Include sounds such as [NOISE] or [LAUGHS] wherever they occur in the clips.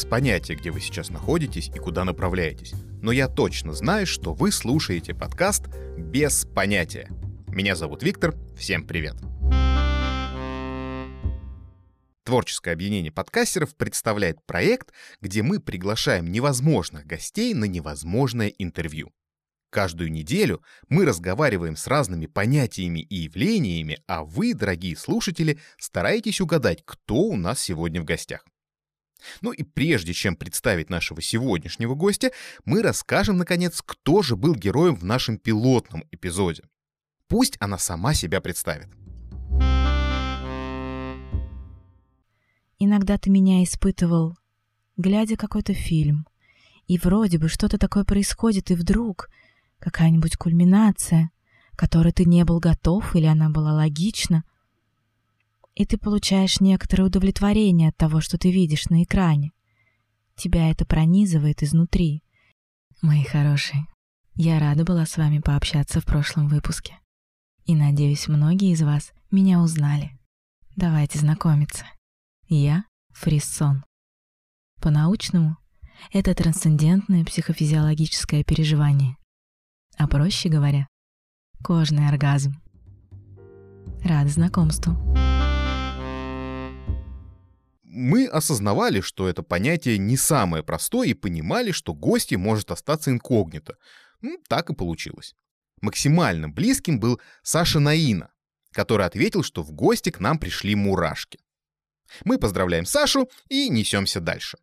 без понятия, где вы сейчас находитесь и куда направляетесь. Но я точно знаю, что вы слушаете подкаст «Без понятия». Меня зовут Виктор, всем привет. Творческое объединение подкастеров представляет проект, где мы приглашаем невозможных гостей на невозможное интервью. Каждую неделю мы разговариваем с разными понятиями и явлениями, а вы, дорогие слушатели, стараетесь угадать, кто у нас сегодня в гостях. Ну и прежде чем представить нашего сегодняшнего гостя, мы расскажем, наконец, кто же был героем в нашем пилотном эпизоде. Пусть она сама себя представит. Иногда ты меня испытывал, глядя какой-то фильм, и вроде бы что-то такое происходит, и вдруг какая-нибудь кульминация, которой ты не был готов или она была логична, и ты получаешь некоторое удовлетворение от того, что ты видишь на экране. Тебя это пронизывает изнутри. Мои хорошие, я рада была с вами пообщаться в прошлом выпуске. И надеюсь, многие из вас меня узнали. Давайте знакомиться. Я Фриссон. По-научному это трансцендентное психофизиологическое переживание. А проще говоря, кожный оргазм. Рада знакомству мы осознавали, что это понятие не самое простое и понимали, что гости может остаться инкогнито. Ну, так и получилось. Максимально близким был Саша Наина, который ответил, что в гости к нам пришли мурашки. Мы поздравляем Сашу и несемся дальше.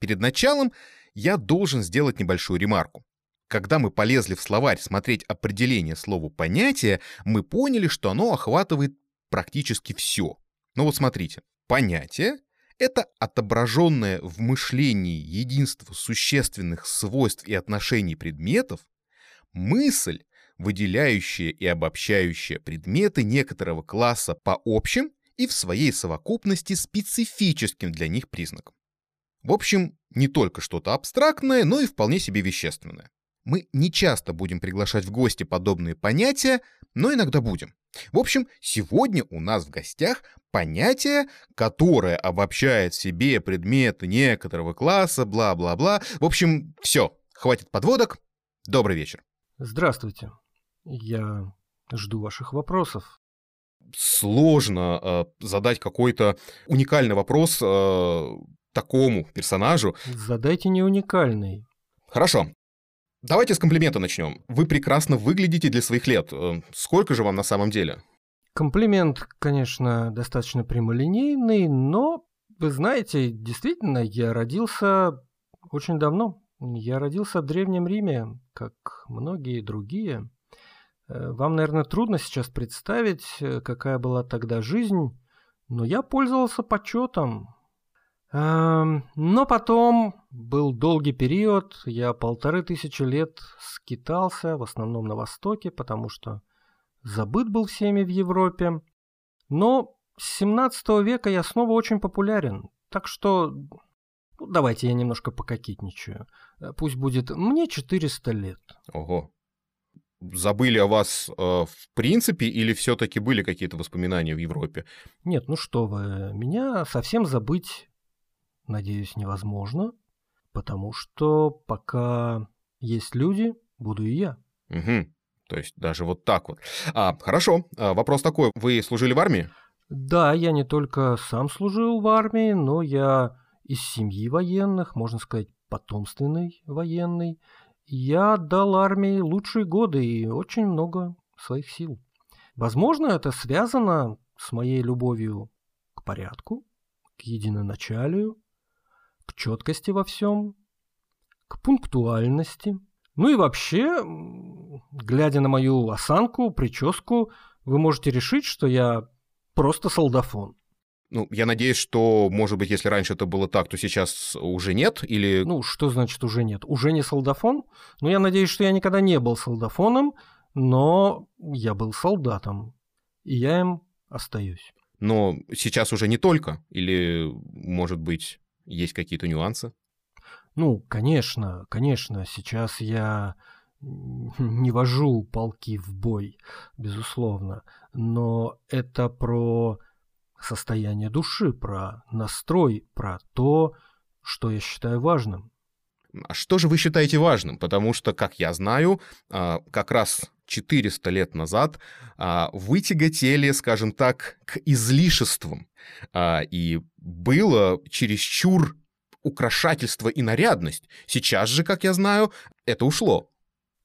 Перед началом я должен сделать небольшую ремарку. Когда мы полезли в словарь смотреть определение слову «понятие», мы поняли, что оно охватывает практически все. Ну вот смотрите. Понятие — это отображенное в мышлении единство существенных свойств и отношений предметов, мысль, выделяющая и обобщающая предметы некоторого класса по общим и в своей совокупности специфическим для них признакам. В общем, не только что-то абстрактное, но и вполне себе вещественное. Мы не часто будем приглашать в гости подобные понятия, но иногда будем. В общем, сегодня у нас в гостях понятие, которое обобщает в себе предметы некоторого класса, бла-бла-бла. В общем, все, хватит подводок. Добрый вечер. Здравствуйте. Я жду ваших вопросов. Сложно э, задать какой-то уникальный вопрос э, такому персонажу. Задайте не уникальный. Хорошо. Давайте с комплимента начнем. Вы прекрасно выглядите для своих лет. Э, сколько же вам на самом деле? Комплимент, конечно, достаточно прямолинейный, но, вы знаете, действительно, я родился очень давно. Я родился в Древнем Риме, как многие другие. Э, вам, наверное, трудно сейчас представить, э, какая была тогда жизнь, но я пользовался почетом, Эм, но потом был долгий период, я полторы тысячи лет скитался, в основном на Востоке, потому что забыт был всеми в Европе. Но с 17 века я снова очень популярен, так что ну, давайте я немножко пококетничаю. Э, пусть будет мне 400 лет. Ого. Забыли о вас э, в принципе или все-таки были какие-то воспоминания в Европе? Нет, ну что вы, меня совсем забыть надеюсь, невозможно, потому что пока есть люди, буду и я. Угу. То есть даже вот так вот. А, хорошо. А, вопрос такой. Вы служили в армии? Да, я не только сам служил в армии, но я из семьи военных, можно сказать, потомственный военный. Я дал армии лучшие годы и очень много своих сил. Возможно, это связано с моей любовью к порядку, к единоначалию, к четкости во всем, к пунктуальности. Ну и вообще, глядя на мою осанку, прическу, вы можете решить, что я просто солдафон. Ну, я надеюсь, что, может быть, если раньше это было так, то сейчас уже нет, или... Ну, что значит уже нет? Уже не солдафон? Ну, я надеюсь, что я никогда не был солдафоном, но я был солдатом, и я им остаюсь. Но сейчас уже не только, или, может быть, есть какие-то нюансы? Ну, конечно, конечно, сейчас я не вожу полки в бой, безусловно, но это про состояние души, про настрой, про то, что я считаю важным. А что же вы считаете важным? Потому что, как я знаю, а, как раз 400 лет назад а, вы тяготели, скажем так, к излишествам. И было чересчур украшательство и нарядность. Сейчас же, как я знаю, это ушло.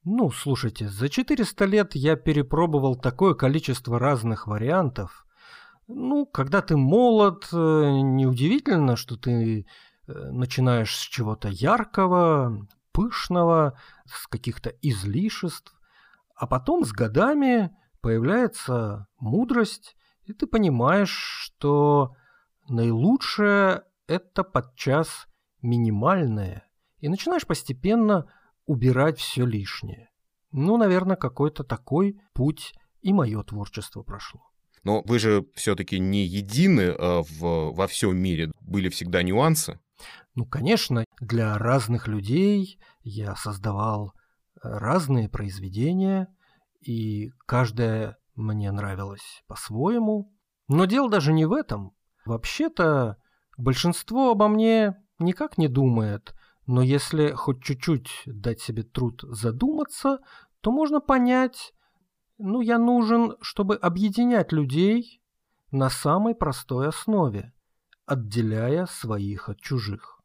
Ну, слушайте, за 400 лет я перепробовал такое количество разных вариантов. Ну, когда ты молод, э, неудивительно, что ты начинаешь с чего-то яркого, пышного, с каких-то излишеств, а потом с годами появляется мудрость, и ты понимаешь, что наилучшее – это подчас минимальное, и начинаешь постепенно убирать все лишнее. Ну, наверное, какой-то такой путь и мое творчество прошло. Но вы же все-таки не едины а в, во всем мире. Были всегда нюансы. Ну, конечно, для разных людей я создавал э, разные произведения, и каждое мне нравилось по-своему. Но дело даже не в этом. Вообще-то большинство обо мне никак не думает, но если хоть чуть-чуть дать себе труд задуматься, то можно понять, ну, я нужен, чтобы объединять людей на самой простой основе, отделяя своих от чужих.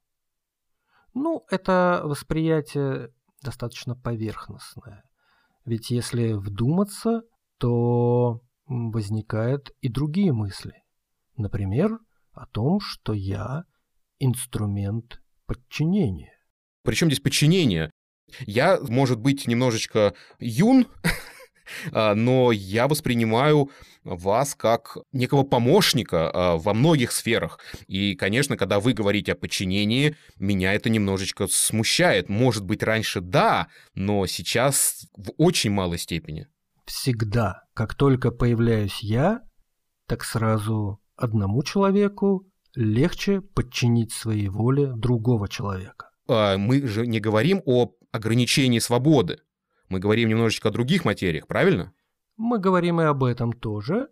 Ну, это восприятие достаточно поверхностное. Ведь если вдуматься, то возникают и другие мысли. Например, о том, что я инструмент подчинения. Причем здесь подчинение? Я, может быть, немножечко юн, [LAUGHS] но я воспринимаю вас как некого помощника а, во многих сферах. И, конечно, когда вы говорите о подчинении, меня это немножечко смущает. Может быть, раньше да, но сейчас в очень малой степени. Всегда, как только появляюсь я, так сразу одному человеку легче подчинить своей воле другого человека. А, мы же не говорим о ограничении свободы. Мы говорим немножечко о других материях, правильно? Мы говорим и об этом тоже,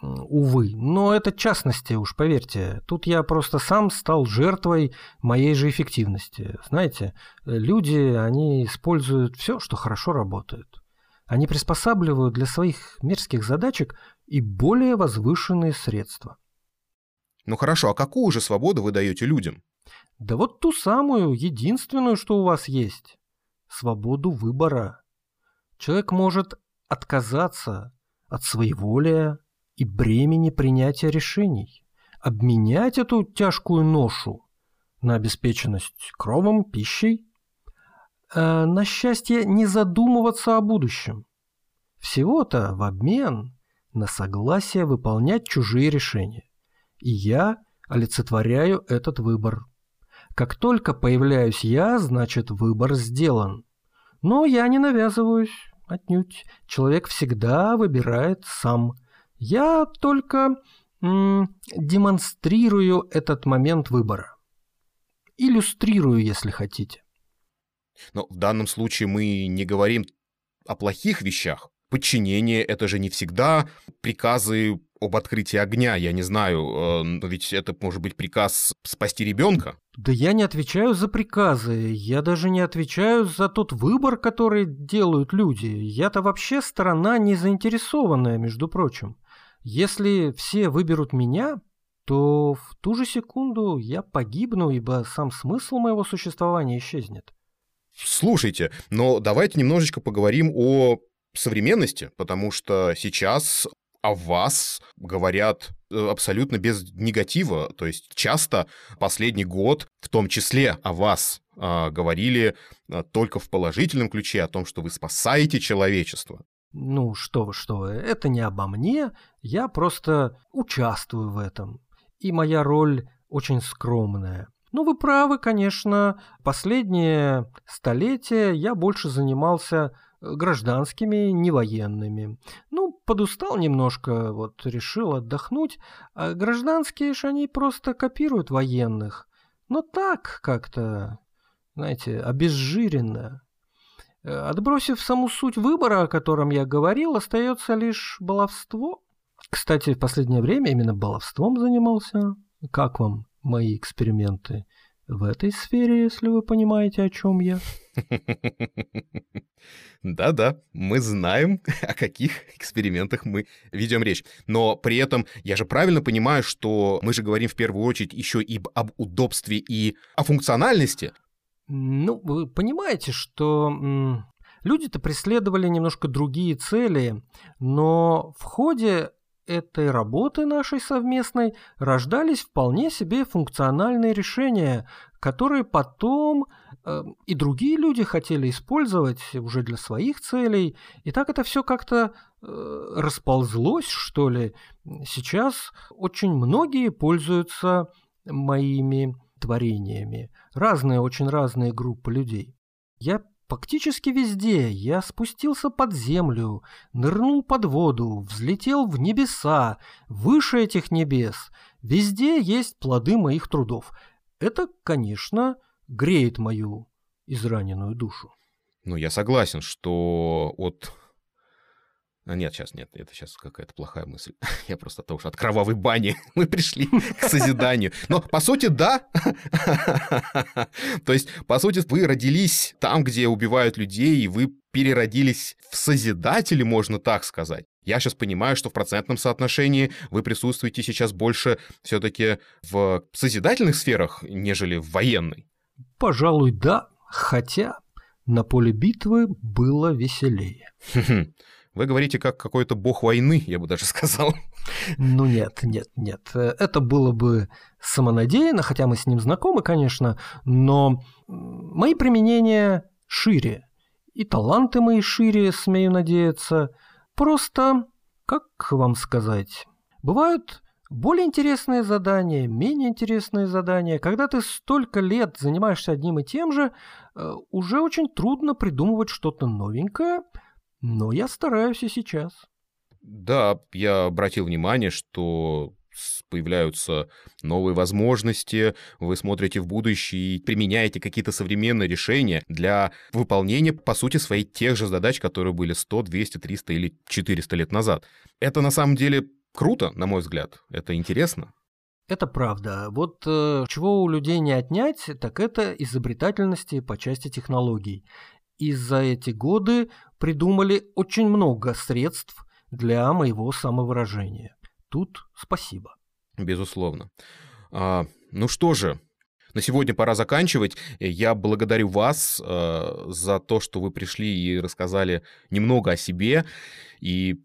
увы. Но это частности, уж поверьте. Тут я просто сам стал жертвой моей же эффективности. Знаете, люди, они используют все, что хорошо работает. Они приспосабливают для своих мерзких задачек и более возвышенные средства. Ну хорошо, а какую же свободу вы даете людям? Да вот ту самую, единственную, что у вас есть. Свободу выбора. Человек может отказаться от своеволия и бремени принятия решений, обменять эту тяжкую ношу на обеспеченность кровом, пищей, э, на счастье не задумываться о будущем. Всего-то в обмен на согласие выполнять чужие решения. И я олицетворяю этот выбор. Как только появляюсь я, значит выбор сделан. Но я не навязываюсь, отнюдь. Человек всегда выбирает сам. Я только м- демонстрирую этот момент выбора. Иллюстрирую, если хотите. Но в данном случае мы не говорим о плохих вещах. Подчинение — это же не всегда приказы об открытии огня, я не знаю, э, но ведь это может быть приказ спасти ребенка. Да я не отвечаю за приказы, я даже не отвечаю за тот выбор, который делают люди. Я-то вообще сторона не заинтересованная, между прочим. Если все выберут меня, то в ту же секунду я погибну, ибо сам смысл моего существования исчезнет. Слушайте, но давайте немножечко поговорим о современности, потому что сейчас о вас говорят э, абсолютно без негатива. То есть часто последний год, в том числе о вас, а, говорили а, только в положительном ключе, о том, что вы спасаете человечество. Ну, что что это не обо мне, я просто участвую в этом. И моя роль очень скромная. Ну, вы правы, конечно. Последнее столетие я больше занимался гражданскими, не военными. Ну, подустал немножко, вот решил отдохнуть, а гражданские же они просто копируют военных. Но так как-то, знаете, обезжиренно. Отбросив саму суть выбора, о котором я говорил, остается лишь баловство. Кстати, в последнее время именно баловством занимался. Как вам мои эксперименты в этой сфере, если вы понимаете, о чем я? [LAUGHS] Да-да, мы знаем, [LAUGHS] о каких экспериментах мы ведем речь. Но при этом я же правильно понимаю, что мы же говорим в первую очередь еще и об удобстве и о функциональности. Ну, вы понимаете, что люди-то преследовали немножко другие цели, но в ходе этой работы нашей совместной рождались вполне себе функциональные решения, которые потом э, и другие люди хотели использовать уже для своих целей. И так это все как-то э, расползлось, что ли. Сейчас очень многие пользуются моими творениями. Разные, очень разные группы людей. Я Фактически везде я спустился под землю, нырнул под воду, взлетел в небеса, выше этих небес. Везде есть плоды моих трудов. Это, конечно, греет мою израненную душу. Ну, я согласен, что от а нет, сейчас нет, это сейчас какая-то плохая мысль. [LAUGHS] Я просто от того, что от кровавой бани [LAUGHS] мы пришли к созиданию. Но, по сути, да. [LAUGHS] То есть, по сути, вы родились там, где убивают людей, и вы переродились в созидатели, можно так сказать. Я сейчас понимаю, что в процентном соотношении вы присутствуете сейчас больше все-таки в созидательных сферах, нежели в военной. Пожалуй, да. Хотя на поле битвы было веселее. Вы говорите как какой-то бог войны, я бы даже [LAUGHS] сказал. Ну нет, нет, нет. Это было бы самонадеянно, хотя мы с ним знакомы, конечно, но мои применения шире. И таланты мои шире, смею надеяться. Просто, как вам сказать, бывают более интересные задания, менее интересные задания. Когда ты столько лет занимаешься одним и тем же, э, уже очень трудно придумывать что-то новенькое – но я стараюсь и сейчас. Да, я обратил внимание, что появляются новые возможности, вы смотрите в будущее и применяете какие-то современные решения для выполнения, по сути, своих тех же задач, которые были 100, 200, 300 или 400 лет назад. Это на самом деле круто, на мой взгляд. Это интересно. Это правда. Вот э, чего у людей не отнять, так это изобретательности по части технологий и за эти годы придумали очень много средств для моего самовыражения. Тут спасибо. Безусловно. А, ну что же, на сегодня пора заканчивать. Я благодарю вас э, за то, что вы пришли и рассказали немного о себе. И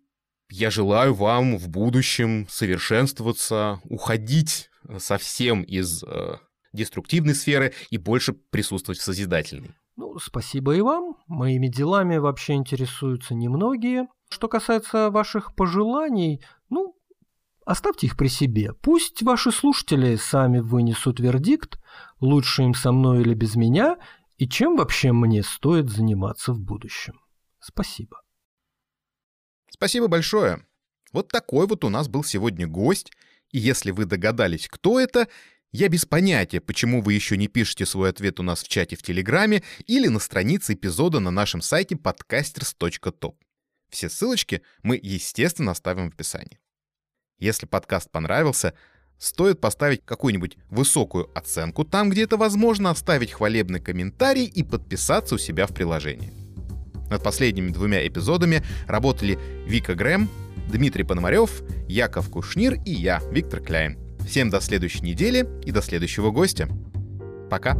я желаю вам в будущем совершенствоваться, уходить совсем из э, деструктивной сферы и больше присутствовать в созидательной. Ну, спасибо и вам. Моими делами вообще интересуются немногие. Что касается ваших пожеланий, ну, оставьте их при себе. Пусть ваши слушатели сами вынесут вердикт, лучше им со мной или без меня, и чем вообще мне стоит заниматься в будущем. Спасибо. Спасибо большое. Вот такой вот у нас был сегодня гость. И если вы догадались, кто это, я без понятия, почему вы еще не пишете свой ответ у нас в чате в Телеграме или на странице эпизода на нашем сайте podcasters.top. Все ссылочки мы, естественно, оставим в описании. Если подкаст понравился, стоит поставить какую-нибудь высокую оценку там, где это возможно, оставить хвалебный комментарий и подписаться у себя в приложении. Над последними двумя эпизодами работали Вика Грэм, Дмитрий Пономарев, Яков Кушнир и я, Виктор Кляйн. Всем до следующей недели и до следующего гостя. Пока.